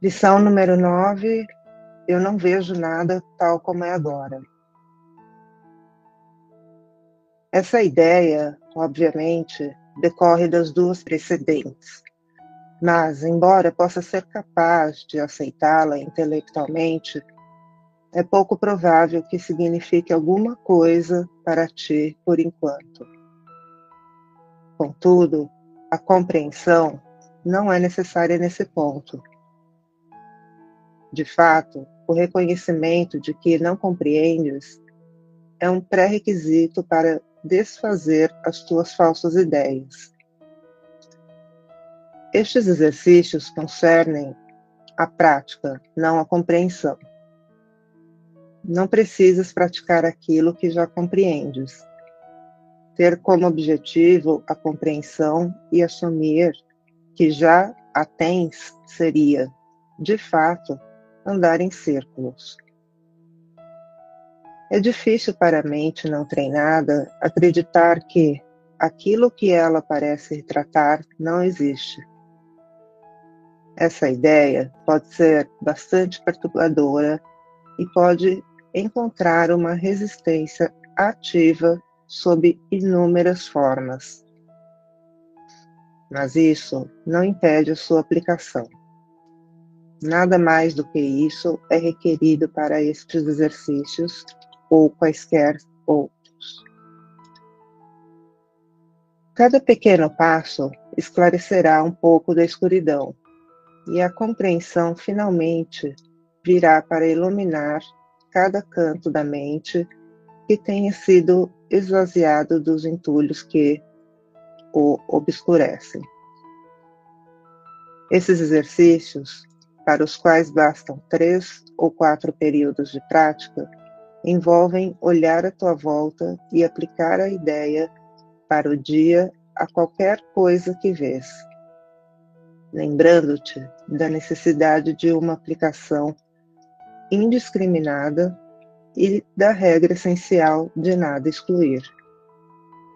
Lição número 9. Eu não vejo nada tal como é agora. Essa ideia, obviamente, decorre das duas precedentes. Mas, embora possa ser capaz de aceitá-la intelectualmente, é pouco provável que signifique alguma coisa para ti por enquanto. Contudo, a compreensão não é necessária nesse ponto. De fato, o reconhecimento de que não compreendes é um pré-requisito para desfazer as tuas falsas ideias. Estes exercícios concernem a prática, não a compreensão. Não precisas praticar aquilo que já compreendes. Ter como objetivo a compreensão e assumir que já a tens seria, de fato, andar em círculos. É difícil para a mente não treinada acreditar que aquilo que ela parece retratar não existe. Essa ideia pode ser bastante perturbadora e pode encontrar uma resistência ativa sob inúmeras formas. Mas isso não impede a sua aplicação. Nada mais do que isso é requerido para estes exercícios ou quaisquer outros. Cada pequeno passo esclarecerá um pouco da escuridão, e a compreensão finalmente virá para iluminar cada canto da mente que tenha sido esvaziado dos entulhos que o obscurecem. Esses exercícios para os quais bastam três ou quatro períodos de prática, envolvem olhar à tua volta e aplicar a ideia para o dia a qualquer coisa que vês, lembrando-te da necessidade de uma aplicação indiscriminada e da regra essencial de nada excluir.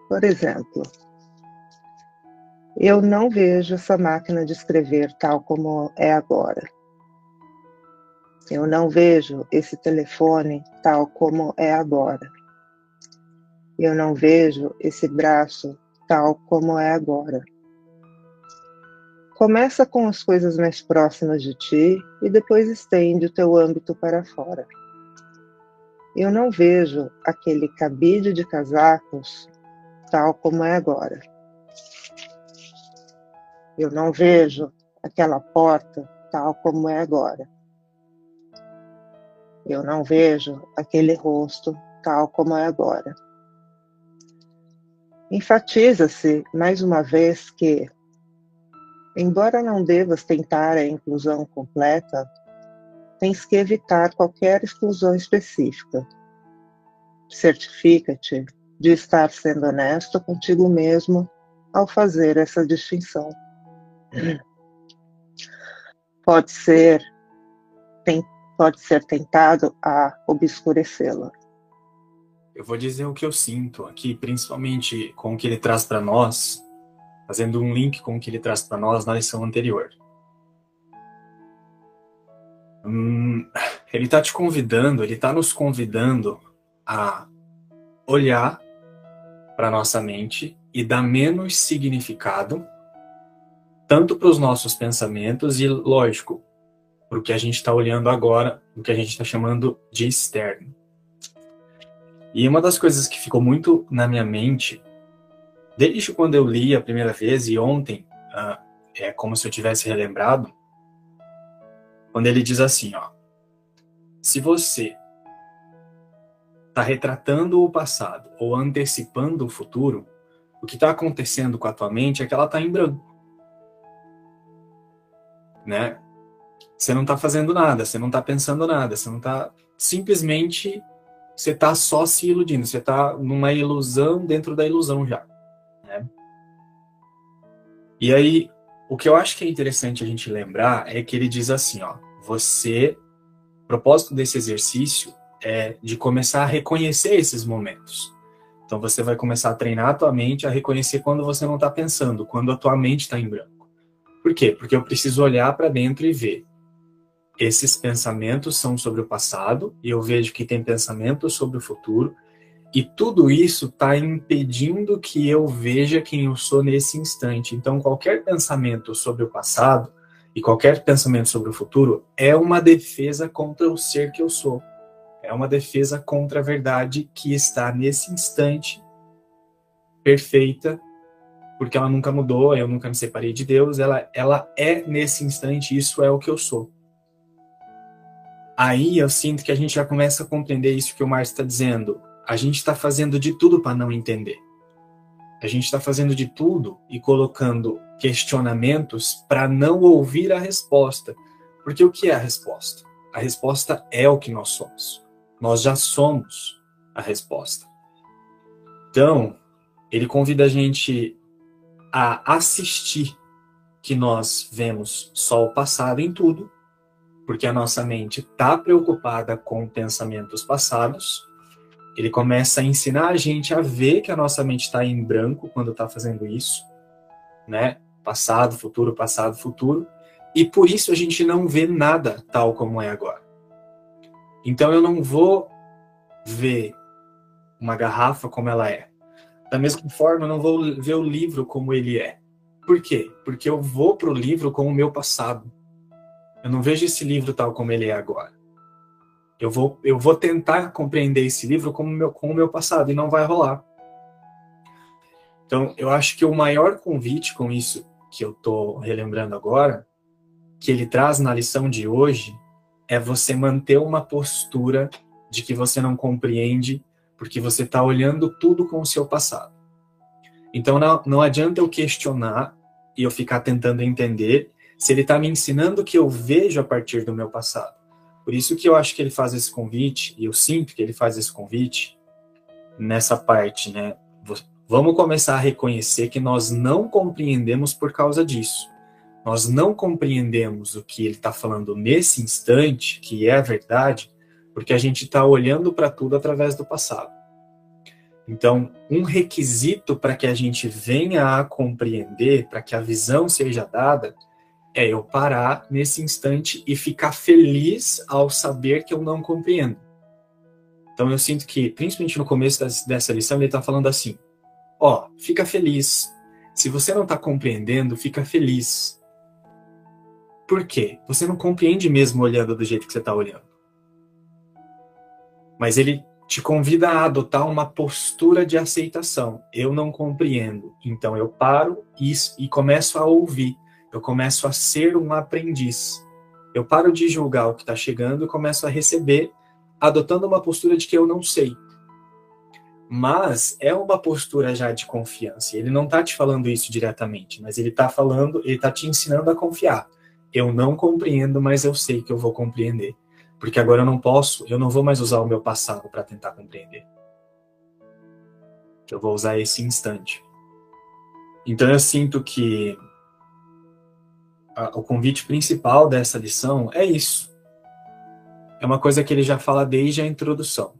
Por exemplo, eu não vejo essa máquina de escrever tal como é agora. Eu não vejo esse telefone tal como é agora. Eu não vejo esse braço tal como é agora. Começa com as coisas mais próximas de ti e depois estende o teu âmbito para fora. Eu não vejo aquele cabide de casacos tal como é agora. Eu não vejo aquela porta tal como é agora. Eu não vejo aquele rosto tal como é agora. Enfatiza-se mais uma vez que, embora não devas tentar a inclusão completa, tens que evitar qualquer exclusão específica. Certifica-te de estar sendo honesto contigo mesmo ao fazer essa distinção. Pode ser pode ser tentado a obscurecê-la. Eu vou dizer o que eu sinto aqui, principalmente com o que ele traz para nós, fazendo um link com o que ele traz para nós na lição anterior. Hum, ele está te convidando, ele está nos convidando a olhar para nossa mente e dar menos significado tanto para os nossos pensamentos e, lógico, para o que a gente está olhando agora, o que a gente está chamando de externo. E uma das coisas que ficou muito na minha mente, desde quando eu li a primeira vez e ontem, uh, é como se eu tivesse relembrado, quando ele diz assim, ó, se você está retratando o passado ou antecipando o futuro, o que está acontecendo com a tua mente é que ela está em branco, né? Você não está fazendo nada, você não está pensando nada, você não está simplesmente você está só se iludindo, você está numa ilusão dentro da ilusão já. Né? E aí, o que eu acho que é interessante a gente lembrar é que ele diz assim, ó, você, o propósito desse exercício é de começar a reconhecer esses momentos. Então você vai começar a treinar a tua mente a reconhecer quando você não está pensando, quando a tua mente está em branco. Por quê? Porque eu preciso olhar para dentro e ver esses pensamentos são sobre o passado e eu vejo que tem pensamentos sobre o futuro e tudo isso está impedindo que eu veja quem eu sou nesse instante. Então, qualquer pensamento sobre o passado e qualquer pensamento sobre o futuro é uma defesa contra o ser que eu sou. É uma defesa contra a verdade que está nesse instante perfeita, porque ela nunca mudou, eu nunca me separei de Deus, ela, ela é nesse instante, isso é o que eu sou. Aí eu sinto que a gente já começa a compreender isso que o Márcio está dizendo a gente está fazendo de tudo para não entender. A gente está fazendo de tudo e colocando questionamentos para não ouvir a resposta. Porque o que é a resposta? A resposta é o que nós somos. Nós já somos a resposta. Então, ele convida a gente a assistir que nós vemos só o passado em tudo, porque a nossa mente está preocupada com pensamentos passados ele começa a ensinar a gente a ver que a nossa mente está em branco quando está fazendo isso, né? Passado, futuro, passado, futuro. E por isso a gente não vê nada tal como é agora. Então eu não vou ver uma garrafa como ela é. Da mesma forma, eu não vou ver o livro como ele é. Por quê? Porque eu vou para o livro com o meu passado. Eu não vejo esse livro tal como ele é agora. Eu vou, eu vou tentar compreender esse livro como meu, com o meu passado e não vai rolar. Então, eu acho que o maior convite com isso que eu estou relembrando agora, que ele traz na lição de hoje, é você manter uma postura de que você não compreende, porque você está olhando tudo com o seu passado. Então, não, não adianta eu questionar e eu ficar tentando entender se ele está me ensinando o que eu vejo a partir do meu passado. Por isso que eu acho que ele faz esse convite, e eu sinto que ele faz esse convite nessa parte, né? Vamos começar a reconhecer que nós não compreendemos por causa disso. Nós não compreendemos o que ele está falando nesse instante, que é a verdade, porque a gente está olhando para tudo através do passado. Então, um requisito para que a gente venha a compreender, para que a visão seja dada, é eu parar nesse instante e ficar feliz ao saber que eu não compreendo. Então eu sinto que, principalmente no começo dessa lição, ele está falando assim: ó, fica feliz. Se você não está compreendendo, fica feliz. Por quê? Você não compreende mesmo olhando do jeito que você está olhando. Mas ele te convida a adotar uma postura de aceitação. Eu não compreendo, então eu paro e, e começo a ouvir eu começo a ser um aprendiz. Eu paro de julgar o que está chegando e começo a receber, adotando uma postura de que eu não sei. Mas é uma postura já de confiança. Ele não está te falando isso diretamente, mas ele está falando, ele está te ensinando a confiar. Eu não compreendo, mas eu sei que eu vou compreender. Porque agora eu não posso, eu não vou mais usar o meu passado para tentar compreender. Eu vou usar esse instante. Então eu sinto que a, o convite principal dessa lição é isso. É uma coisa que ele já fala desde a introdução.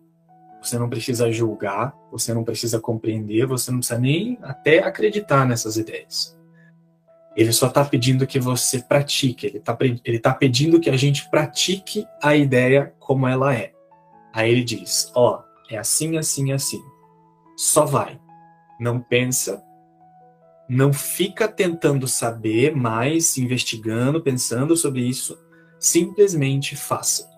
Você não precisa julgar, você não precisa compreender, você não precisa nem até acreditar nessas ideias. Ele só está pedindo que você pratique, ele está ele tá pedindo que a gente pratique a ideia como ela é. Aí ele diz: Ó, oh, é assim, assim, assim. Só vai. Não pensa, não fica tentando saber mais, investigando, pensando sobre isso, simplesmente faça.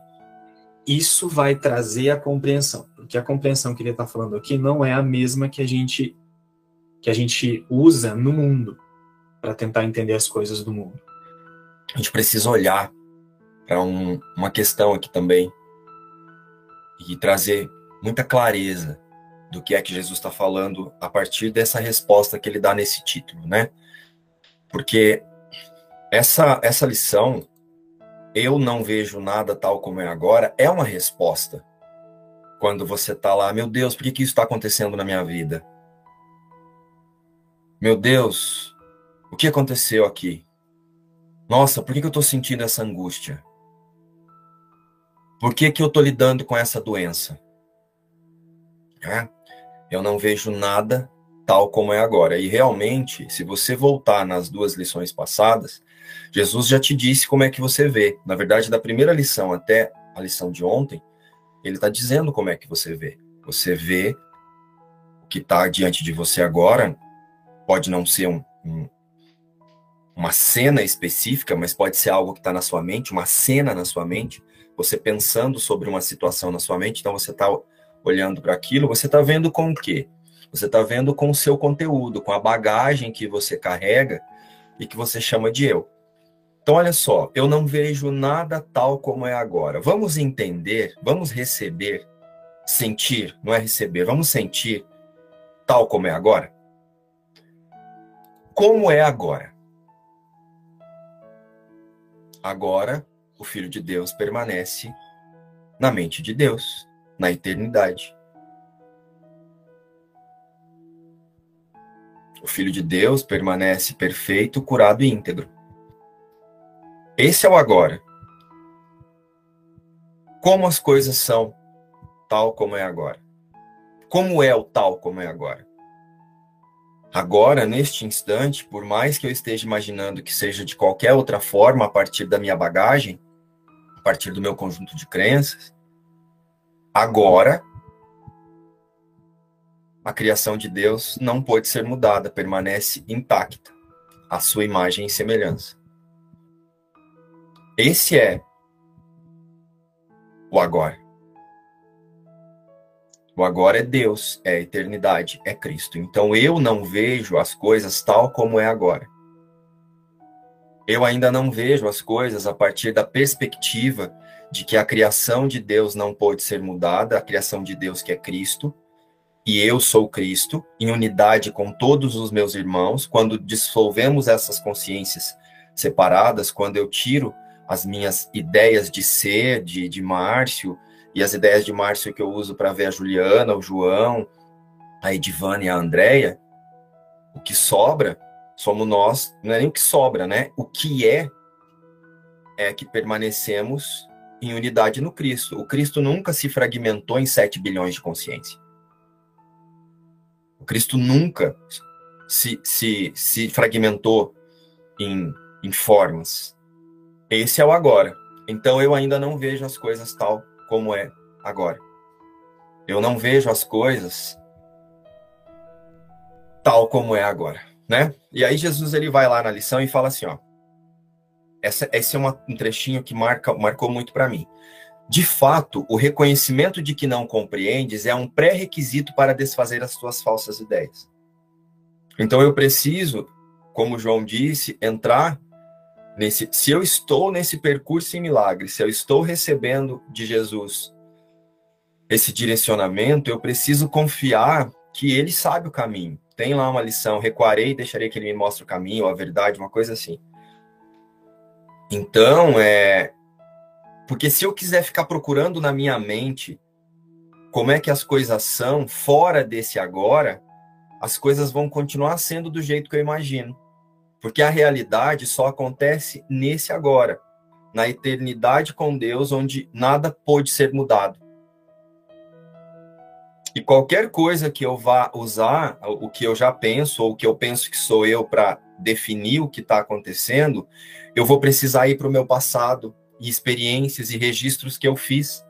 Isso vai trazer a compreensão, porque a compreensão que ele está falando aqui não é a mesma que a gente que a gente usa no mundo para tentar entender as coisas do mundo. A gente precisa olhar para um, uma questão aqui também e trazer muita clareza do que é que Jesus está falando a partir dessa resposta que ele dá nesse título, né? Porque essa, essa lição, eu não vejo nada tal como é agora, é uma resposta. Quando você está lá, meu Deus, por que, que isso está acontecendo na minha vida? Meu Deus, o que aconteceu aqui? Nossa, por que, que eu estou sentindo essa angústia? Por que, que eu estou lidando com essa doença? É? Eu não vejo nada tal como é agora. E realmente, se você voltar nas duas lições passadas, Jesus já te disse como é que você vê. Na verdade, da primeira lição até a lição de ontem, ele está dizendo como é que você vê. Você vê o que está diante de você agora, pode não ser um, um, uma cena específica, mas pode ser algo que está na sua mente, uma cena na sua mente, você pensando sobre uma situação na sua mente, então você está olhando para aquilo, você está vendo com o quê? Você está vendo com o seu conteúdo, com a bagagem que você carrega e que você chama de eu. Então, olha só, eu não vejo nada tal como é agora. Vamos entender, vamos receber, sentir, não é receber, vamos sentir tal como é agora? Como é agora? Agora, o Filho de Deus permanece na mente de Deus, na eternidade. O Filho de Deus permanece perfeito, curado e íntegro. Esse é o agora. Como as coisas são, tal como é agora. Como é o tal como é agora? Agora, neste instante, por mais que eu esteja imaginando que seja de qualquer outra forma a partir da minha bagagem, a partir do meu conjunto de crenças, agora a criação de Deus não pode ser mudada, permanece intacta, a sua imagem e semelhança. Esse é o agora. O agora é Deus, é a eternidade, é Cristo. Então eu não vejo as coisas tal como é agora. Eu ainda não vejo as coisas a partir da perspectiva de que a criação de Deus não pode ser mudada, a criação de Deus que é Cristo, e eu sou Cristo, em unidade com todos os meus irmãos, quando dissolvemos essas consciências separadas, quando eu tiro as minhas ideias de ser, de, de Márcio, e as ideias de Márcio que eu uso para ver a Juliana, o João, a Edivana e a Andréia, o que sobra somos nós, não é nem o que sobra, né? O que é, é que permanecemos em unidade no Cristo. O Cristo nunca se fragmentou em 7 bilhões de consciência. O Cristo nunca se, se, se fragmentou em, em formas. Esse é o agora. Então eu ainda não vejo as coisas tal como é agora. Eu não vejo as coisas tal como é agora, né? E aí Jesus ele vai lá na lição e fala assim, ó. Essa, esse é um trechinho que marca, marcou muito para mim. De fato, o reconhecimento de que não compreendes é um pré-requisito para desfazer as tuas falsas ideias. Então eu preciso, como João disse, entrar nesse. Se eu estou nesse percurso em milagre, se eu estou recebendo de Jesus esse direcionamento, eu preciso confiar que ele sabe o caminho. Tem lá uma lição, recuarei e deixarei que ele me mostre o caminho, a verdade, uma coisa assim. Então, é, porque se eu quiser ficar procurando na minha mente como é que as coisas são fora desse agora, as coisas vão continuar sendo do jeito que eu imagino. Porque a realidade só acontece nesse agora, na eternidade com Deus, onde nada pode ser mudado. E qualquer coisa que eu vá usar, o que eu já penso, ou o que eu penso que sou eu para definir o que está acontecendo, eu vou precisar ir para o meu passado, e experiências e registros que eu fiz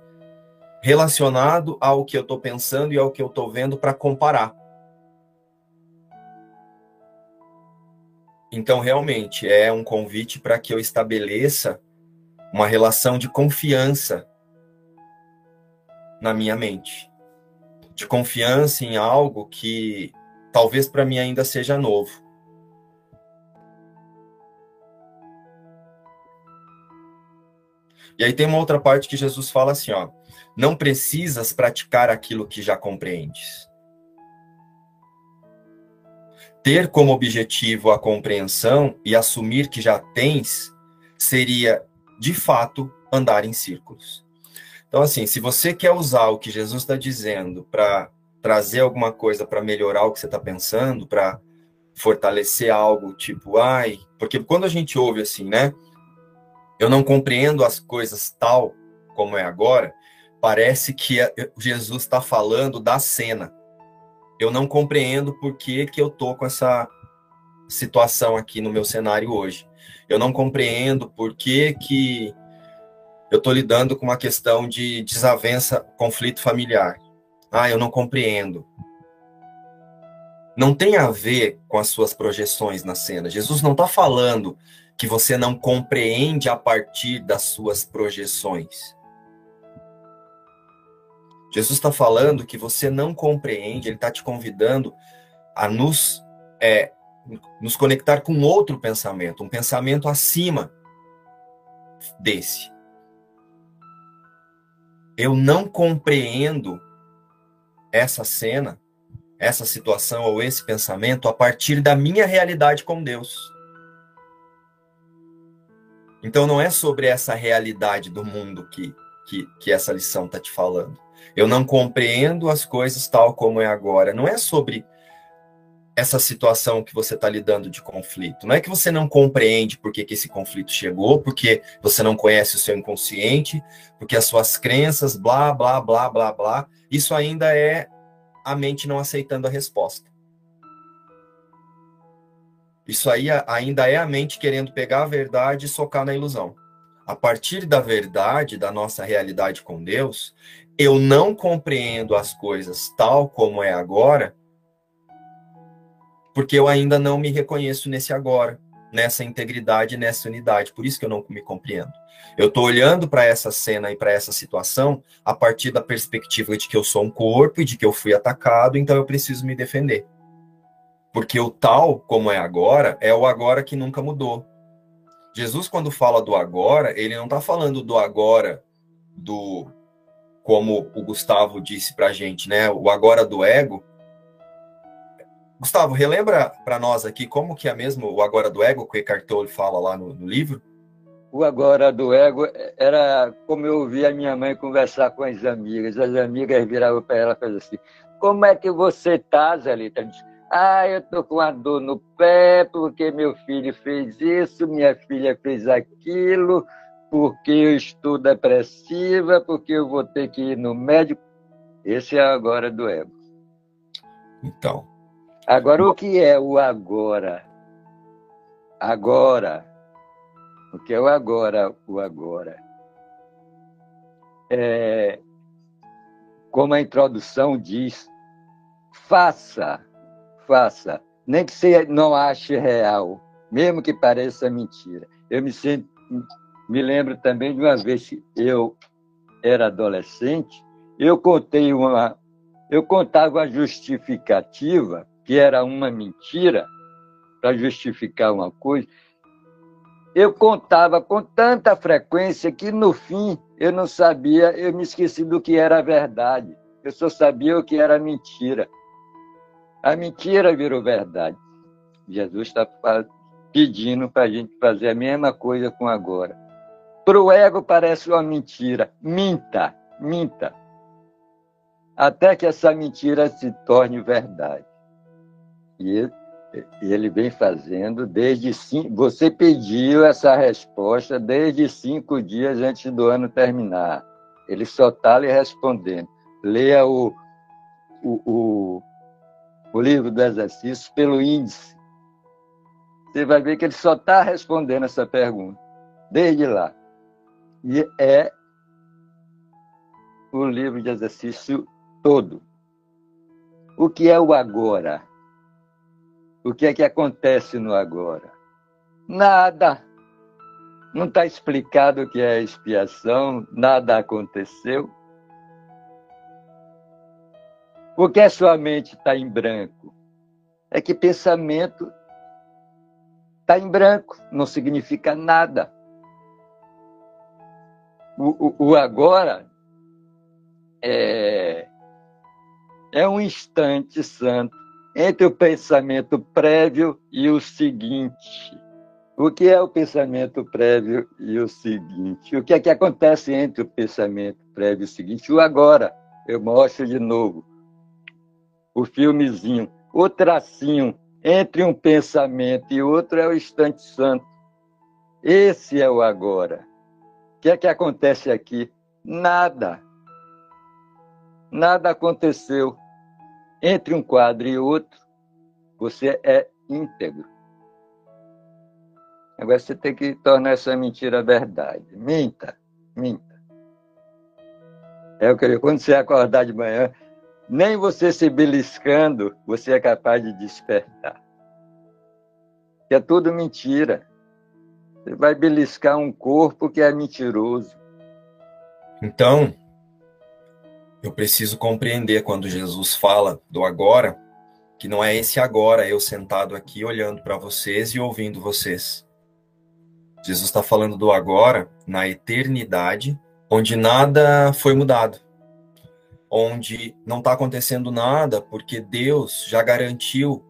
relacionado ao que eu estou pensando e ao que eu estou vendo para comparar. Então, realmente, é um convite para que eu estabeleça uma relação de confiança na minha mente. De confiança em algo que talvez para mim ainda seja novo. E aí tem uma outra parte que Jesus fala assim, ó: não precisas praticar aquilo que já compreendes. Ter como objetivo a compreensão e assumir que já tens seria, de fato, andar em círculos. Então, assim, se você quer usar o que Jesus está dizendo para trazer alguma coisa para melhorar o que você está pensando, para fortalecer algo, tipo, ai, porque quando a gente ouve assim, né? Eu não compreendo as coisas tal como é agora, parece que Jesus está falando da cena. eu não compreendo por que, que eu tô com essa situação aqui no meu cenário hoje. Eu não compreendo por que, que eu estou lidando com uma questão de desavença, conflito familiar. Ah, eu não compreendo. Não tem a ver com as suas projeções na cena. Jesus não está falando que você não compreende a partir das suas projeções. Jesus está falando que você não compreende, ele está te convidando a nos, é, nos conectar com outro pensamento, um pensamento acima desse. Eu não compreendo essa cena, essa situação ou esse pensamento a partir da minha realidade com Deus. Então não é sobre essa realidade do mundo que, que, que essa lição está te falando. Eu não compreendo as coisas tal como é agora. Não é sobre essa situação que você está lidando de conflito. Não é que você não compreende por que, que esse conflito chegou, porque você não conhece o seu inconsciente, porque as suas crenças, blá, blá, blá, blá, blá. Isso ainda é a mente não aceitando a resposta. Isso aí ainda é a mente querendo pegar a verdade e socar na ilusão. A partir da verdade, da nossa realidade com Deus, eu não compreendo as coisas tal como é agora, porque eu ainda não me reconheço nesse agora, nessa integridade, nessa unidade. Por isso que eu não me compreendo. Eu estou olhando para essa cena e para essa situação a partir da perspectiva de que eu sou um corpo e de que eu fui atacado, então eu preciso me defender. Porque o tal como é agora é o agora que nunca mudou. Jesus, quando fala do agora, ele não está falando do agora do como o Gustavo disse para gente, né? O agora do ego. Gustavo, relembra para nós aqui como que é mesmo o agora do ego que Eckhart Tolle fala lá no, no livro? O agora do ego era como eu ouvia a minha mãe conversar com as amigas. As amigas viravam para ela e falavam assim: Como é que você tá, Zelita? Ah, eu tô com a dor no pé porque meu filho fez isso, minha filha fez aquilo porque eu estou depressiva, porque eu vou ter que ir no médico. Esse é agora do ego. Então. Agora, o que é o agora? Agora. O que é o agora? O agora. É, como a introdução diz, faça, faça, nem que você não ache real, mesmo que pareça mentira. Eu me me lembro também de uma vez que eu era adolescente, eu contei uma, eu contava a justificativa que era uma mentira para justificar uma coisa. Eu contava com tanta frequência que no fim eu não sabia, eu me esqueci do que era verdade. Eu só sabia o que era mentira. A mentira virou verdade. Jesus está pedindo para a gente fazer a mesma coisa com agora. Para o ego parece uma mentira. Minta, minta. Até que essa mentira se torne verdade. E ele vem fazendo desde cinco. Você pediu essa resposta desde cinco dias antes do ano terminar. Ele só está lhe respondendo. Leia o, o, o, o livro do exercício pelo índice. Você vai ver que ele só está respondendo essa pergunta, desde lá. E é o livro de exercício todo. O que é o agora? O que é que acontece no agora? Nada. Não está explicado o que é expiação, nada aconteceu. Por que a sua mente está em branco? É que pensamento está em branco, não significa nada o, o, agora é, é um instante santo entre o pensamento prévio e o seguinte. O que é o pensamento prévio e o seguinte? O que é que acontece entre o pensamento prévio e o seguinte? O agora. Eu mostro de novo o filmezinho, o tracinho entre um pensamento e outro é o instante santo. Esse é o agora que é que acontece aqui? Nada. Nada aconteceu entre um quadro e outro, você é íntegro. Agora você tem que tornar essa mentira verdade. Minta, minta. É o que quando você acordar de manhã, nem você se beliscando, você é capaz de despertar. Que é tudo mentira. Você vai beliscar um corpo que é mentiroso. Então, eu preciso compreender quando Jesus fala do agora, que não é esse agora eu sentado aqui olhando para vocês e ouvindo vocês. Jesus está falando do agora na eternidade, onde nada foi mudado, onde não está acontecendo nada, porque Deus já garantiu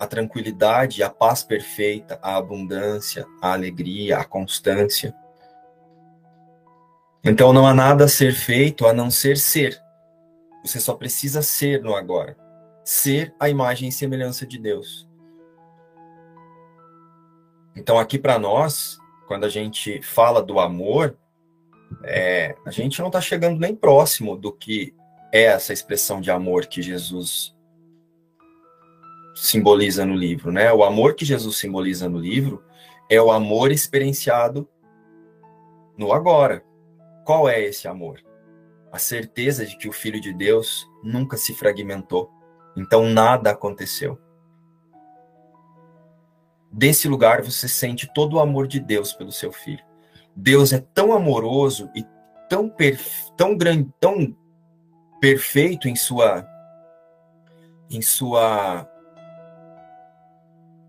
a tranquilidade, a paz perfeita, a abundância, a alegria, a constância. Então não há nada a ser feito a não ser ser. Você só precisa ser no agora. Ser a imagem e semelhança de Deus. Então aqui para nós, quando a gente fala do amor, é, a gente não está chegando nem próximo do que é essa expressão de amor que Jesus simboliza no livro, né? O amor que Jesus simboliza no livro é o amor experienciado no agora. Qual é esse amor? A certeza de que o Filho de Deus nunca se fragmentou, então nada aconteceu. Desse lugar você sente todo o amor de Deus pelo seu filho. Deus é tão amoroso e tão, perfe... tão grande, tão perfeito em sua em sua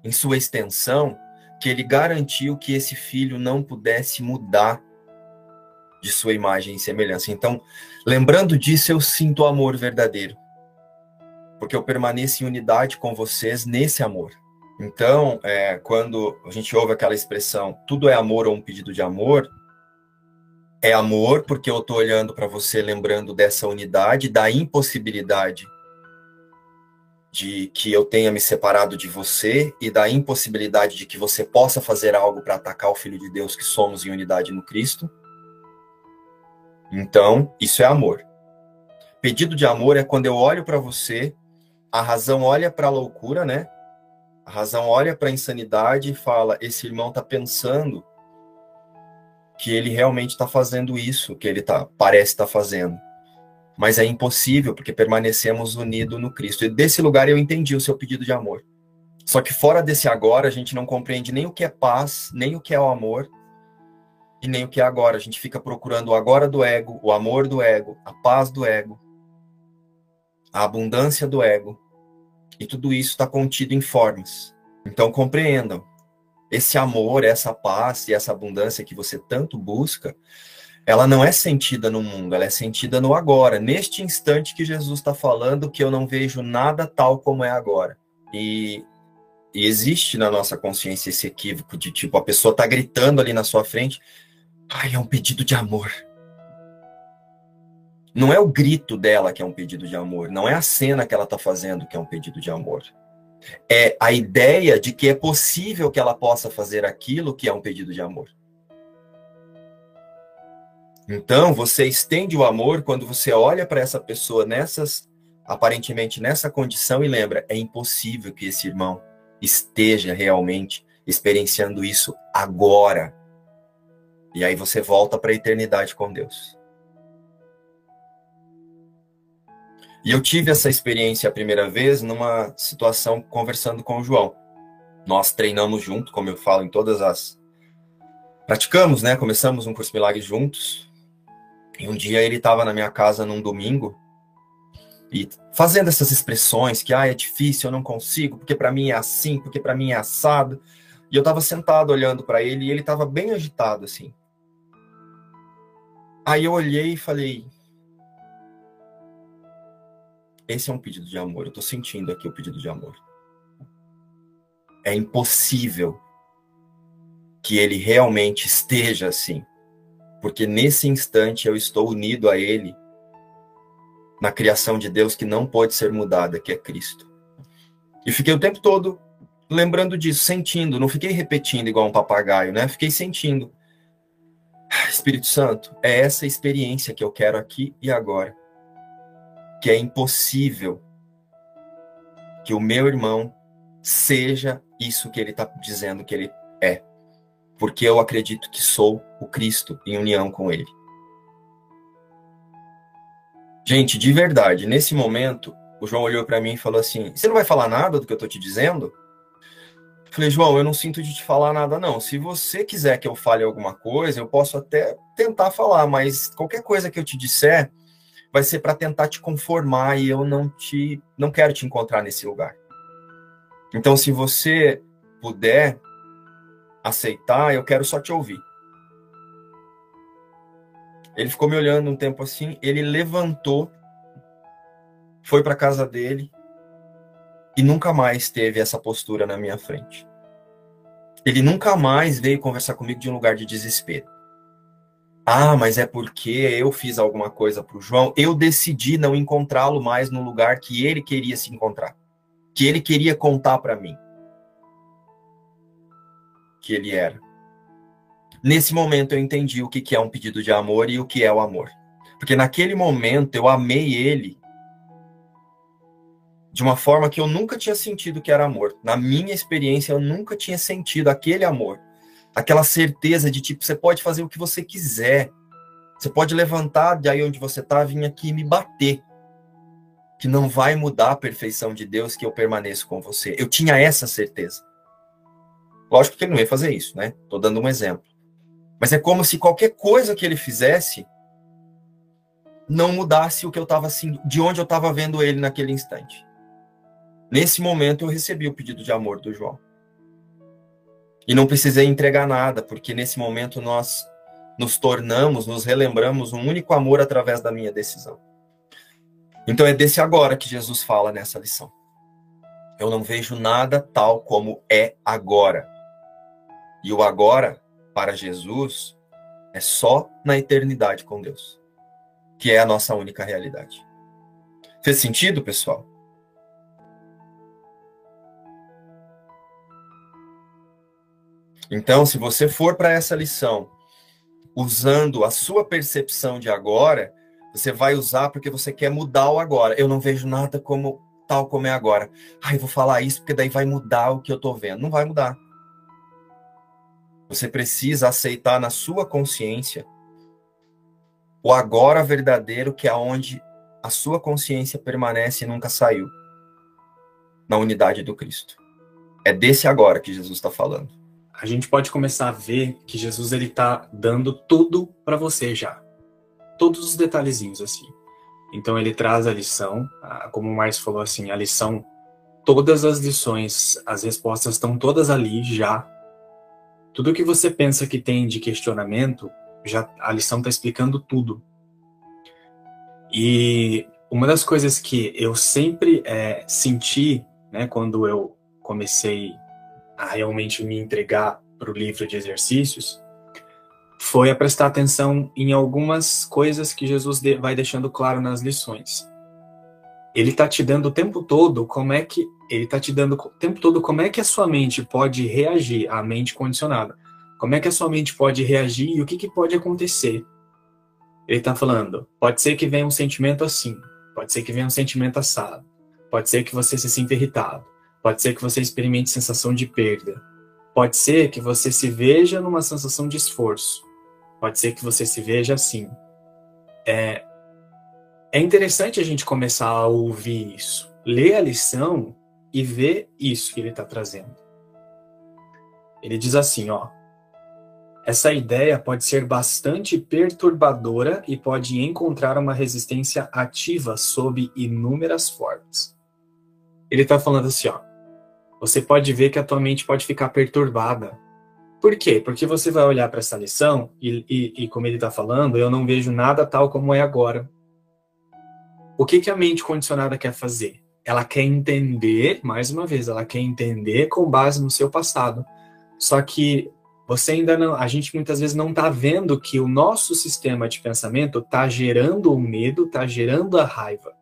em sua extensão que ele garantiu que esse filho não pudesse mudar de sua imagem e semelhança. Então, lembrando disso, eu sinto o amor verdadeiro. Porque eu permaneço em unidade com vocês nesse amor. Então, é, quando a gente ouve aquela expressão, tudo é amor ou um pedido de amor, é amor porque eu estou olhando para você, lembrando dessa unidade, da impossibilidade de que eu tenha me separado de você e da impossibilidade de que você possa fazer algo para atacar o Filho de Deus que somos em unidade no Cristo. Então, isso é amor. Pedido de amor é quando eu olho para você, a razão olha para a loucura, né? A razão olha para a insanidade e fala: esse irmão está pensando que ele realmente está fazendo isso, que ele tá, parece estar tá fazendo. Mas é impossível, porque permanecemos unidos no Cristo. E desse lugar eu entendi o seu pedido de amor. Só que fora desse agora, a gente não compreende nem o que é paz, nem o que é o amor, e nem o que é agora. A gente fica procurando o agora do ego, o amor do ego, a paz do ego, a abundância do ego. E tudo isso está contido em formas. Então compreendam. Esse amor, essa paz e essa abundância que você tanto busca, ela não é sentida no mundo, ela é sentida no agora, neste instante que Jesus está falando que eu não vejo nada tal como é agora. E, e existe na nossa consciência esse equívoco de tipo, a pessoa está gritando ali na sua frente, Ai, é um pedido de amor. Não é o grito dela que é um pedido de amor, não é a cena que ela está fazendo que é um pedido de amor. É a ideia de que é possível que ela possa fazer aquilo que é um pedido de amor. Então, você estende o amor quando você olha para essa pessoa nessas aparentemente nessa condição e lembra, é impossível que esse irmão esteja realmente experienciando isso agora e aí você volta para a eternidade com Deus. E eu tive essa experiência a primeira vez numa situação conversando com o João. Nós treinamos junto, como eu falo em todas as. Praticamos, né? Começamos um curso milagre juntos. E um dia ele estava na minha casa num domingo e fazendo essas expressões que ah, é difícil, eu não consigo, porque para mim é assim, porque para mim é assado. E eu estava sentado olhando para ele e ele estava bem agitado assim. Aí eu olhei e falei: esse é um pedido de amor. Eu estou sentindo aqui o pedido de amor. É impossível que ele realmente esteja assim, porque nesse instante eu estou unido a ele na criação de Deus que não pode ser mudada, que é Cristo. E fiquei o tempo todo lembrando disso, sentindo, não fiquei repetindo igual um papagaio, né? Fiquei sentindo. Espírito Santo, é essa experiência que eu quero aqui e agora. Que é impossível que o meu irmão seja isso que ele está dizendo que ele é. Porque eu acredito que sou o Cristo em união com ele. Gente, de verdade, nesse momento, o João olhou para mim e falou assim: Você não vai falar nada do que eu estou te dizendo? Eu falei, João, eu não sinto de te falar nada, não. Se você quiser que eu fale alguma coisa, eu posso até tentar falar, mas qualquer coisa que eu te disser vai ser para tentar te conformar e eu não te não quero te encontrar nesse lugar. Então, se você puder aceitar, eu quero só te ouvir. Ele ficou me olhando um tempo assim, ele levantou, foi para casa dele e nunca mais teve essa postura na minha frente. Ele nunca mais veio conversar comigo de um lugar de desespero. Ah, mas é porque eu fiz alguma coisa para o João. Eu decidi não encontrá-lo mais no lugar que ele queria se encontrar, que ele queria contar para mim que ele era. Nesse momento eu entendi o que é um pedido de amor e o que é o amor. Porque naquele momento eu amei ele de uma forma que eu nunca tinha sentido que era amor. Na minha experiência, eu nunca tinha sentido aquele amor. Aquela certeza de tipo, você pode fazer o que você quiser. Você pode levantar de aí onde você está, vir aqui e me bater. Que não vai mudar a perfeição de Deus que eu permaneço com você. Eu tinha essa certeza. Lógico que ele não ia fazer isso, né? Tô dando um exemplo. Mas é como se qualquer coisa que ele fizesse não mudasse o que eu estava assim, de onde eu estava vendo ele naquele instante. Nesse momento eu recebi o pedido de amor do João. E não precisei entregar nada, porque nesse momento nós nos tornamos, nos relembramos um único amor através da minha decisão. Então é desse agora que Jesus fala nessa lição. Eu não vejo nada tal como é agora. E o agora para Jesus é só na eternidade com Deus, que é a nossa única realidade. Fez sentido, pessoal? Então, se você for para essa lição usando a sua percepção de agora, você vai usar porque você quer mudar o agora. Eu não vejo nada como tal como é agora. Ai, vou falar isso porque daí vai mudar o que eu estou vendo. Não vai mudar. Você precisa aceitar na sua consciência o agora verdadeiro, que é onde a sua consciência permanece e nunca saiu na unidade do Cristo. É desse agora que Jesus está falando. A gente pode começar a ver que Jesus ele está dando tudo para você já, todos os detalhezinhos assim. Então ele traz a lição, como o Márcio falou assim, a lição, todas as lições, as respostas estão todas ali já tudo que você pensa que tem de questionamento, já a lição está explicando tudo. E uma das coisas que eu sempre é, senti, né, quando eu comecei a realmente me entregar para o livro de exercícios, foi a prestar atenção em algumas coisas que Jesus vai deixando claro nas lições. Ele está te dando o tempo todo como é que ele está te dando o tempo todo como é que a sua mente pode reagir, a mente condicionada. Como é que a sua mente pode reagir e o que, que pode acontecer? Ele está falando, pode ser que venha um sentimento assim, pode ser que venha um sentimento assado, pode ser que você se sinta irritado, pode ser que você experimente sensação de perda, pode ser que você se veja numa sensação de esforço, pode ser que você se veja assim. É, é interessante a gente começar a ouvir isso, ler a lição e ver isso que ele está trazendo. Ele diz assim, ó. Essa ideia pode ser bastante perturbadora e pode encontrar uma resistência ativa sob inúmeras formas. Ele está falando assim, ó. Você pode ver que a tua mente pode ficar perturbada. Por quê? Porque você vai olhar para essa lição e, e, e como ele está falando, eu não vejo nada tal como é agora. O que, que a mente condicionada quer fazer? ela quer entender, mais uma vez, ela quer entender com base no seu passado. Só que você ainda não, a gente muitas vezes não está vendo que o nosso sistema de pensamento está gerando o medo, está gerando a raiva,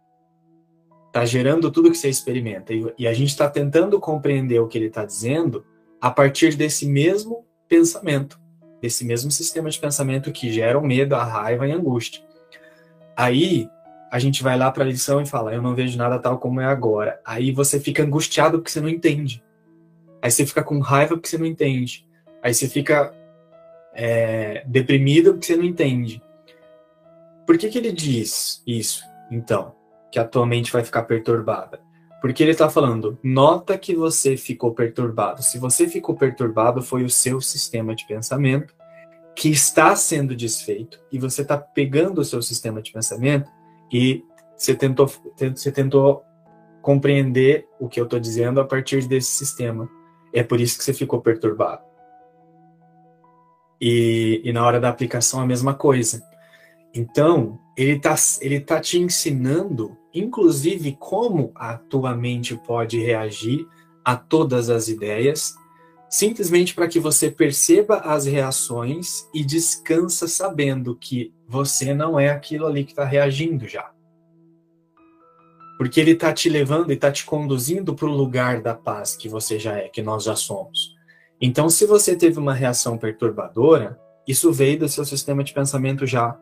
está gerando tudo que você experimenta. E, e a gente está tentando compreender o que ele está dizendo a partir desse mesmo pensamento, desse mesmo sistema de pensamento que gera o medo, a raiva e a angústia. Aí a gente vai lá para a lição e fala, eu não vejo nada tal como é agora. Aí você fica angustiado porque você não entende. Aí você fica com raiva porque você não entende. Aí você fica é, deprimido porque você não entende. Por que, que ele diz isso, então? Que a tua mente vai ficar perturbada? Porque ele está falando, nota que você ficou perturbado. Se você ficou perturbado, foi o seu sistema de pensamento que está sendo desfeito e você está pegando o seu sistema de pensamento e você tentou, você tentou compreender o que eu estou dizendo a partir desse sistema. É por isso que você ficou perturbado. E, e na hora da aplicação a mesma coisa. Então, ele está ele tá te ensinando, inclusive, como a tua mente pode reagir a todas as ideias simplesmente para que você perceba as reações e descansa sabendo que você não é aquilo ali que está reagindo já. Porque ele está te levando e está te conduzindo para o lugar da paz que você já é, que nós já somos. Então, se você teve uma reação perturbadora, isso veio do seu sistema de pensamento já.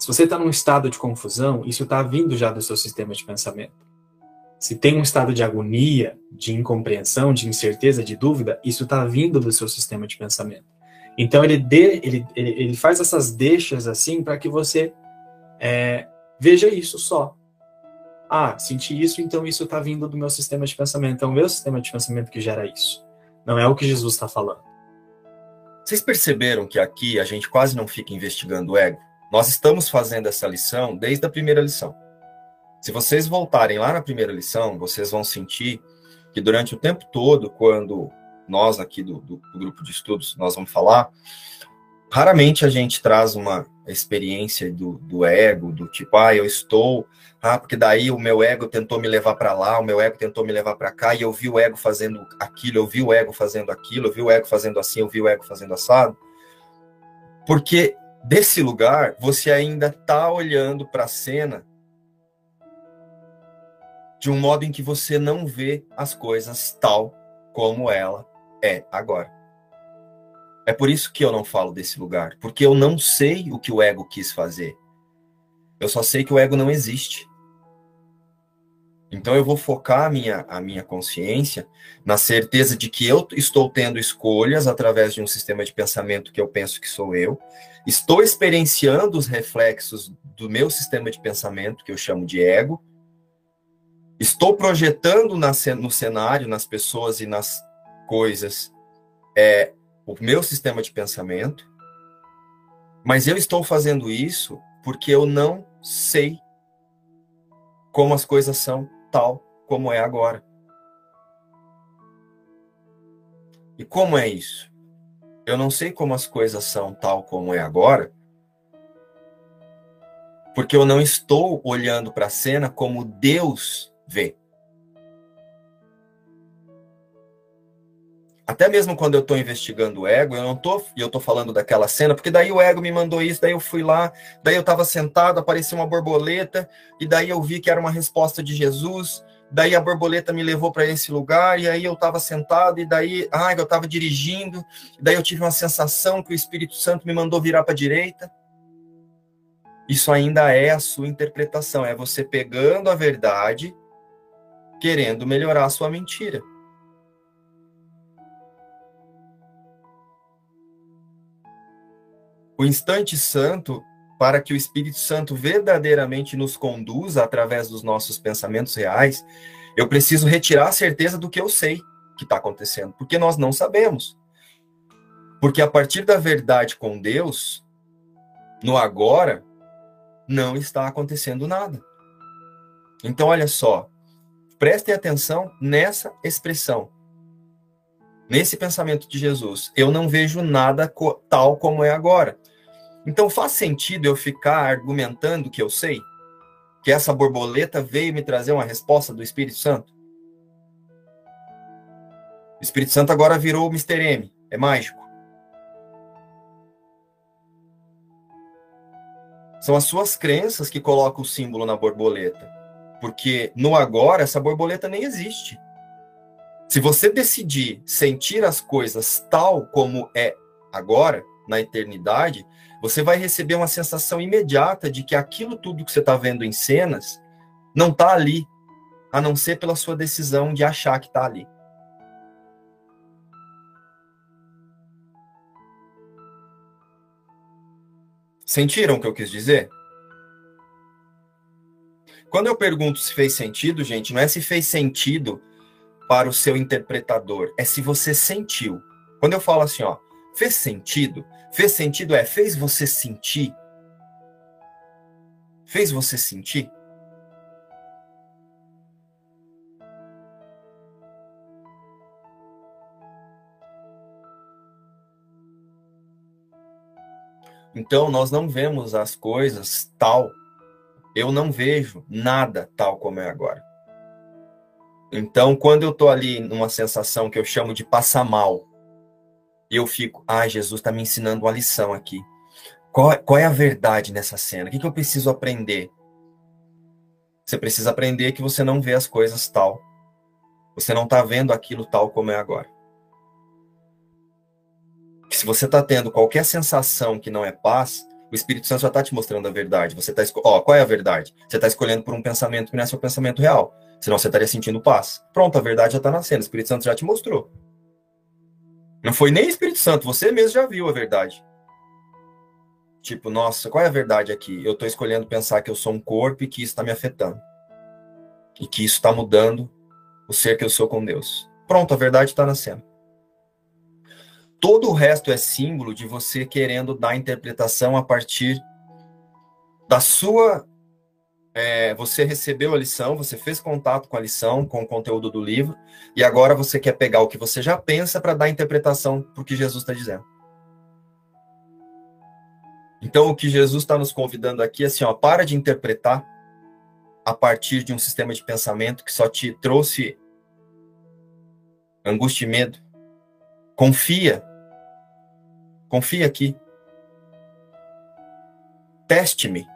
Se você está num estado de confusão, isso está vindo já do seu sistema de pensamento se tem um estado de agonia, de incompreensão, de incerteza, de dúvida, isso está vindo do seu sistema de pensamento. Então ele, de, ele, ele, ele faz essas deixas assim para que você é, veja isso só. Ah, senti isso, então isso está vindo do meu sistema de pensamento. É o meu sistema de pensamento que gera isso. Não é o que Jesus está falando. Vocês perceberam que aqui a gente quase não fica investigando o ego? Nós estamos fazendo essa lição desde a primeira lição. Se vocês voltarem lá na primeira lição, vocês vão sentir que durante o tempo todo, quando nós aqui do, do, do grupo de estudos nós vamos falar, raramente a gente traz uma experiência do, do ego, do tipo, ah, eu estou, ah, porque daí o meu ego tentou me levar para lá, o meu ego tentou me levar para cá, e eu vi o ego fazendo aquilo, eu vi o ego fazendo aquilo, eu vi o ego fazendo assim, eu vi o ego fazendo assado. Porque desse lugar você ainda está olhando para a cena de um modo em que você não vê as coisas tal como ela é agora. É por isso que eu não falo desse lugar, porque eu não sei o que o ego quis fazer. Eu só sei que o ego não existe. Então eu vou focar a minha, a minha consciência na certeza de que eu estou tendo escolhas através de um sistema de pensamento que eu penso que sou eu, estou experienciando os reflexos do meu sistema de pensamento, que eu chamo de ego, estou projetando na, no cenário, nas pessoas e nas coisas, é, o meu sistema de pensamento, mas eu estou fazendo isso porque eu não sei como as coisas são tal como é agora. E como é isso? Eu não sei como as coisas são tal como é agora, porque eu não estou olhando para a cena como Deus vê. Até mesmo quando eu estou investigando o ego, eu não tô, eu estou falando daquela cena, porque daí o ego me mandou isso, daí eu fui lá, daí eu estava sentado, apareceu uma borboleta, e daí eu vi que era uma resposta de Jesus, daí a borboleta me levou para esse lugar, e aí eu estava sentado, e daí, ah, eu estava dirigindo, daí eu tive uma sensação que o Espírito Santo me mandou virar para a direita. Isso ainda é a sua interpretação, é você pegando a verdade querendo melhorar a sua mentira. O instante santo, para que o Espírito Santo verdadeiramente nos conduza através dos nossos pensamentos reais, eu preciso retirar a certeza do que eu sei que está acontecendo, porque nós não sabemos. Porque a partir da verdade com Deus, no agora, não está acontecendo nada. Então, olha só, Prestem atenção nessa expressão, nesse pensamento de Jesus. Eu não vejo nada tal como é agora. Então faz sentido eu ficar argumentando que eu sei? Que essa borboleta veio me trazer uma resposta do Espírito Santo? O Espírito Santo agora virou o Mr. M, é mágico. São as suas crenças que colocam o símbolo na borboleta. Porque no agora, essa borboleta nem existe. Se você decidir sentir as coisas tal como é agora, na eternidade, você vai receber uma sensação imediata de que aquilo tudo que você está vendo em cenas não está ali, a não ser pela sua decisão de achar que está ali. Sentiram o que eu quis dizer? Quando eu pergunto se fez sentido, gente, não é se fez sentido para o seu interpretador, é se você sentiu. Quando eu falo assim, ó, fez sentido? Fez sentido é fez você sentir? Fez você sentir? Então, nós não vemos as coisas tal. Eu não vejo nada tal como é agora. Então, quando eu estou ali numa sensação que eu chamo de passar mal, eu fico, ai, ah, Jesus está me ensinando uma lição aqui. Qual, qual, é a verdade nessa cena? O que, que eu preciso aprender? Você precisa aprender que você não vê as coisas tal. Você não está vendo aquilo tal como é agora que se você está tendo qualquer sensação que não é paz, o Espírito Santo já está te mostrando a verdade. Você está ó, qual é a verdade? Você está escolhendo por um pensamento que não é seu pensamento real. Senão você estaria sentindo paz. Pronto, a verdade já está nascendo. O Espírito Santo já te mostrou. Não foi nem Espírito Santo, você mesmo já viu a verdade. Tipo, nossa, qual é a verdade aqui? Eu estou escolhendo pensar que eu sou um corpo e que isso está me afetando. E que isso está mudando o ser que eu sou com Deus. Pronto, a verdade está nascendo. Todo o resto é símbolo de você querendo dar interpretação a partir da sua. É, você recebeu a lição, você fez contato com a lição, com o conteúdo do livro, e agora você quer pegar o que você já pensa para dar interpretação para o que Jesus está dizendo. Então, o que Jesus está nos convidando aqui é assim: ó, para de interpretar a partir de um sistema de pensamento que só te trouxe angústia e medo. Confia Confia aqui. Teste-me.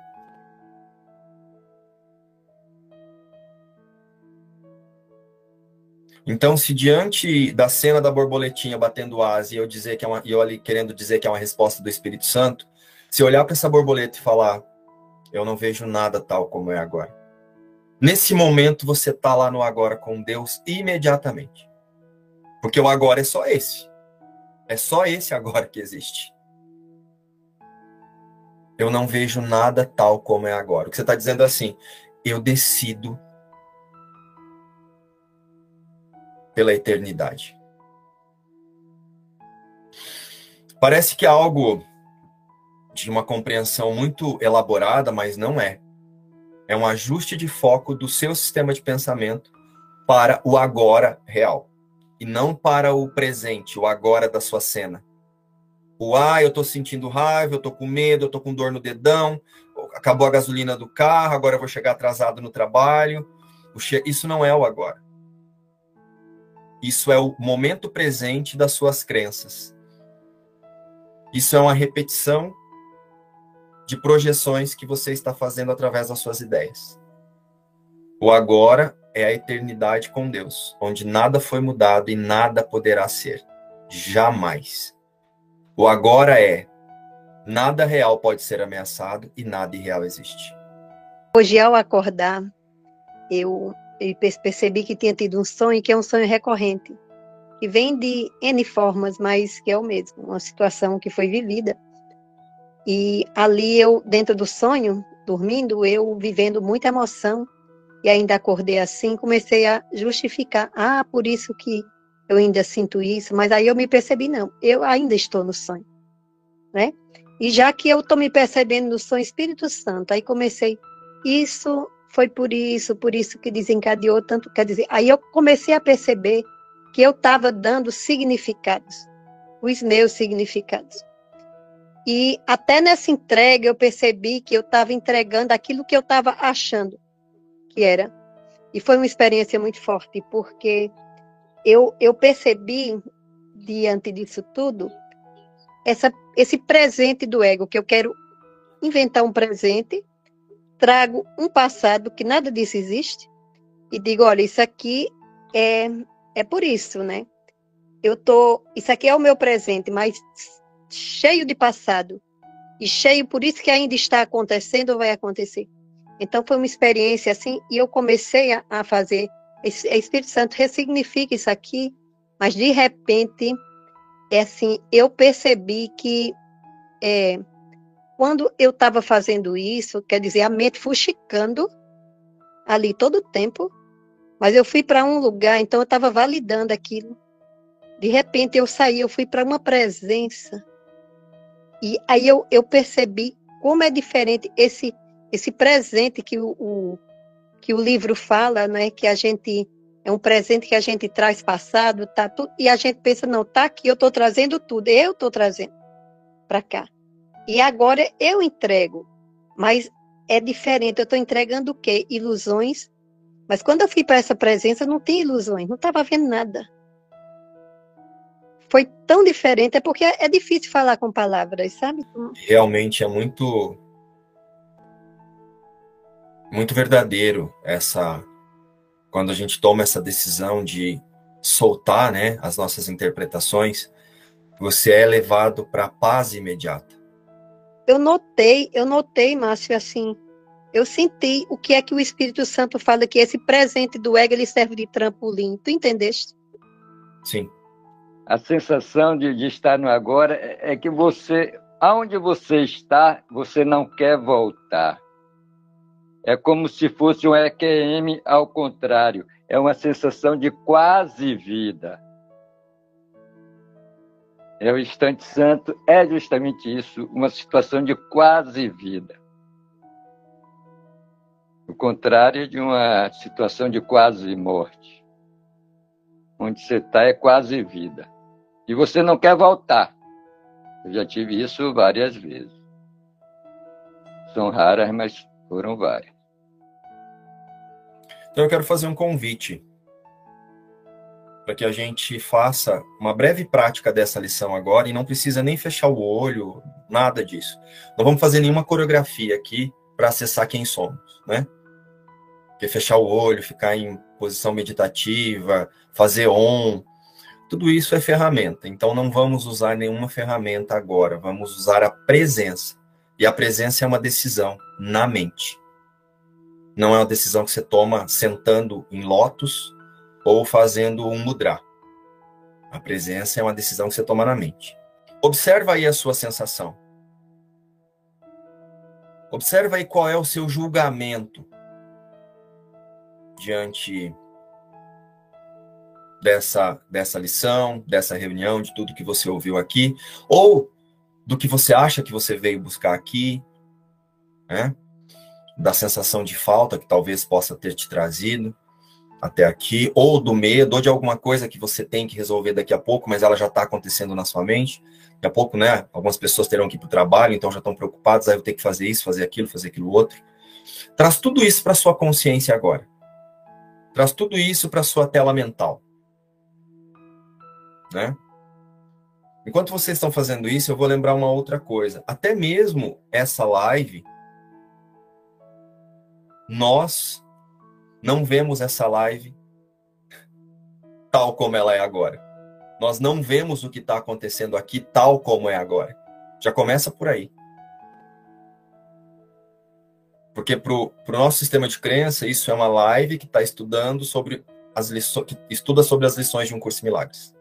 Então, se diante da cena da borboletinha batendo asa e eu dizer que é uma, eu ali querendo dizer que é uma resposta do Espírito Santo, se olhar para essa borboleta e falar, eu não vejo nada tal como é agora. Nesse momento você está lá no agora com Deus imediatamente. Porque o agora é só esse. É só esse agora que existe. Eu não vejo nada tal como é agora. O que você está dizendo é assim, eu decido pela eternidade. Parece que é algo de uma compreensão muito elaborada, mas não é. É um ajuste de foco do seu sistema de pensamento para o agora real e não para o presente, o agora da sua cena. O ah, eu tô sentindo raiva, eu tô com medo, eu tô com dor no dedão, acabou a gasolina do carro, agora eu vou chegar atrasado no trabalho. Isso não é o agora. Isso é o momento presente das suas crenças. Isso é uma repetição de projeções que você está fazendo através das suas ideias. O agora é a eternidade com Deus, onde nada foi mudado e nada poderá ser. Jamais. O agora é: nada real pode ser ameaçado e nada irreal existe. Hoje, ao acordar, eu, eu percebi que tinha tido um sonho que é um sonho recorrente, que vem de N formas, mas que é o mesmo, uma situação que foi vivida. E ali eu, dentro do sonho, dormindo, eu vivendo muita emoção, e ainda acordei assim, comecei a justificar. Ah, por isso que eu ainda sinto isso, mas aí eu me percebi, não, eu ainda estou no sonho, né? E já que eu estou me percebendo no sonho Espírito Santo, aí comecei, isso foi por isso, por isso que desencadeou tanto, quer dizer, aí eu comecei a perceber que eu estava dando significados, os meus significados. E até nessa entrega eu percebi que eu estava entregando aquilo que eu estava achando que era. E foi uma experiência muito forte, porque eu, eu percebi, diante disso tudo, essa, esse presente do ego, que eu quero inventar um presente, trago um passado que nada disso existe, e digo, olha, isso aqui é, é por isso, né? Eu tô, isso aqui é o meu presente, mas cheio de passado, e cheio, por isso que ainda está acontecendo ou vai acontecer. Então foi uma experiência assim, e eu comecei a, a fazer. Espírito Santo ressignifica isso aqui, mas de repente, é assim, eu percebi que é, quando eu estava fazendo isso, quer dizer, a mente fuxicando ali todo o tempo, mas eu fui para um lugar, então eu estava validando aquilo. De repente eu saí, eu fui para uma presença. E aí eu, eu percebi como é diferente esse esse presente que o, o, que o livro fala, né, que a gente é um presente que a gente traz passado, tá tudo, e a gente pensa não, tá aqui, eu estou trazendo tudo, eu estou trazendo para cá. E agora eu entrego, mas é diferente. Eu estou entregando o quê? Ilusões. Mas quando eu fui para essa presença, não tem ilusões, não estava vendo nada. Foi tão diferente, é porque é difícil falar com palavras, sabe? Realmente é muito muito verdadeiro essa quando a gente toma essa decisão de soltar, né, as nossas interpretações, você é levado para a paz imediata eu notei, eu notei, Márcio, assim, eu senti o que é que o Espírito Santo fala que esse presente do ego ele serve de trampolim. Tu entendeste? Sim. A sensação de, de estar no agora é, é que você, aonde você está, você não quer voltar. É como se fosse um EQM ao contrário. É uma sensação de quase vida. É o instante santo, é justamente isso, uma situação de quase vida. O contrário de uma situação de quase morte. Onde você está é quase vida. E você não quer voltar. Eu já tive isso várias vezes. São raras, mas foram várias. Então eu quero fazer um convite para que a gente faça uma breve prática dessa lição agora e não precisa nem fechar o olho, nada disso. Não vamos fazer nenhuma coreografia aqui para acessar quem somos, né? Porque fechar o olho, ficar em posição meditativa, fazer on, tudo isso é ferramenta. Então não vamos usar nenhuma ferramenta agora, vamos usar a presença. E a presença é uma decisão na mente. Não é uma decisão que você toma sentando em lótus ou fazendo um mudra. A presença é uma decisão que você toma na mente. Observa aí a sua sensação. Observa aí qual é o seu julgamento diante dessa, dessa lição, dessa reunião, de tudo que você ouviu aqui, ou do que você acha que você veio buscar aqui, né? da sensação de falta que talvez possa ter te trazido até aqui, ou do medo, ou de alguma coisa que você tem que resolver daqui a pouco, mas ela já está acontecendo na sua mente. Daqui a pouco, né? Algumas pessoas terão que ir para o trabalho, então já estão preocupadas, aí eu tenho que fazer isso, fazer aquilo, fazer aquilo outro. Traz tudo isso para sua consciência agora. Traz tudo isso para sua tela mental. Né? Enquanto vocês estão fazendo isso, eu vou lembrar uma outra coisa. Até mesmo essa live, nós não vemos essa live tal como ela é agora. Nós não vemos o que está acontecendo aqui tal como é agora. Já começa por aí. Porque para o nosso sistema de crença, isso é uma live que está estudando sobre as lições, estuda sobre as lições de um curso de milagres.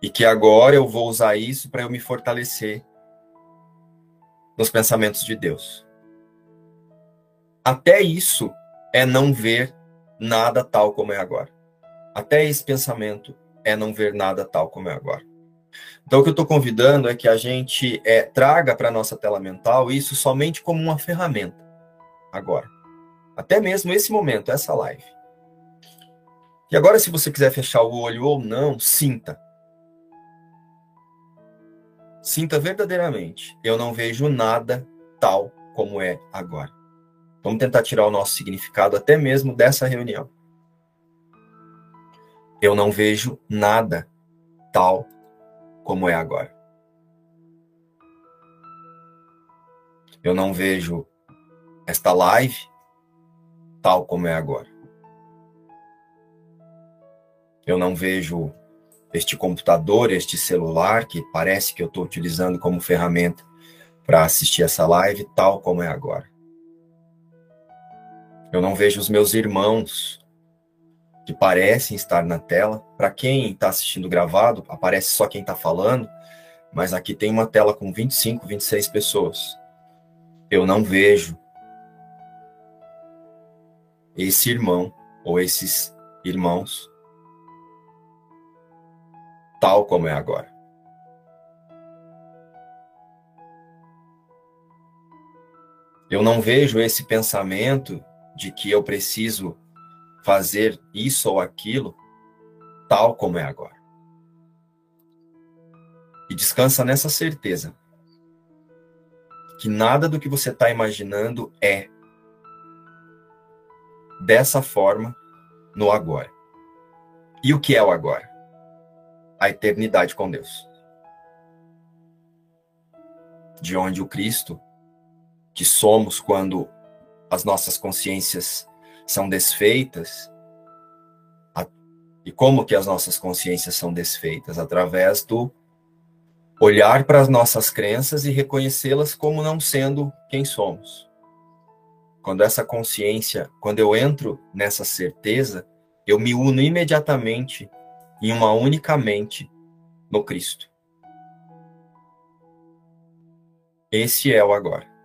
E que agora eu vou usar isso para eu me fortalecer nos pensamentos de Deus. Até isso é não ver nada tal como é agora. Até esse pensamento é não ver nada tal como é agora. Então, o que eu estou convidando é que a gente é, traga para a nossa tela mental isso somente como uma ferramenta, agora. Até mesmo esse momento, essa live. E agora, se você quiser fechar o olho ou não, sinta. Sinta verdadeiramente. Eu não vejo nada tal como é agora. Vamos tentar tirar o nosso significado até mesmo dessa reunião. Eu não vejo nada tal como é agora. Eu não vejo esta live tal como é agora. Eu não vejo este computador, este celular que parece que eu estou utilizando como ferramenta para assistir essa live, tal como é agora. Eu não vejo os meus irmãos que parecem estar na tela. Para quem está assistindo gravado, aparece só quem está falando, mas aqui tem uma tela com 25, 26 pessoas. Eu não vejo esse irmão ou esses irmãos tal como é agora. Eu não vejo esse pensamento de que eu preciso fazer isso ou aquilo tal como é agora. E descansa nessa certeza que nada do que você está imaginando é dessa forma no agora. E o que é o agora? A eternidade com Deus. De onde o Cristo, que somos quando as nossas consciências são desfeitas. E como que as nossas consciências são desfeitas? Através do olhar para as nossas crenças e reconhecê-las como não sendo quem somos. Quando essa consciência, quando eu entro nessa certeza, eu me uno imediatamente em uma única mente no Cristo. Esse é o agora.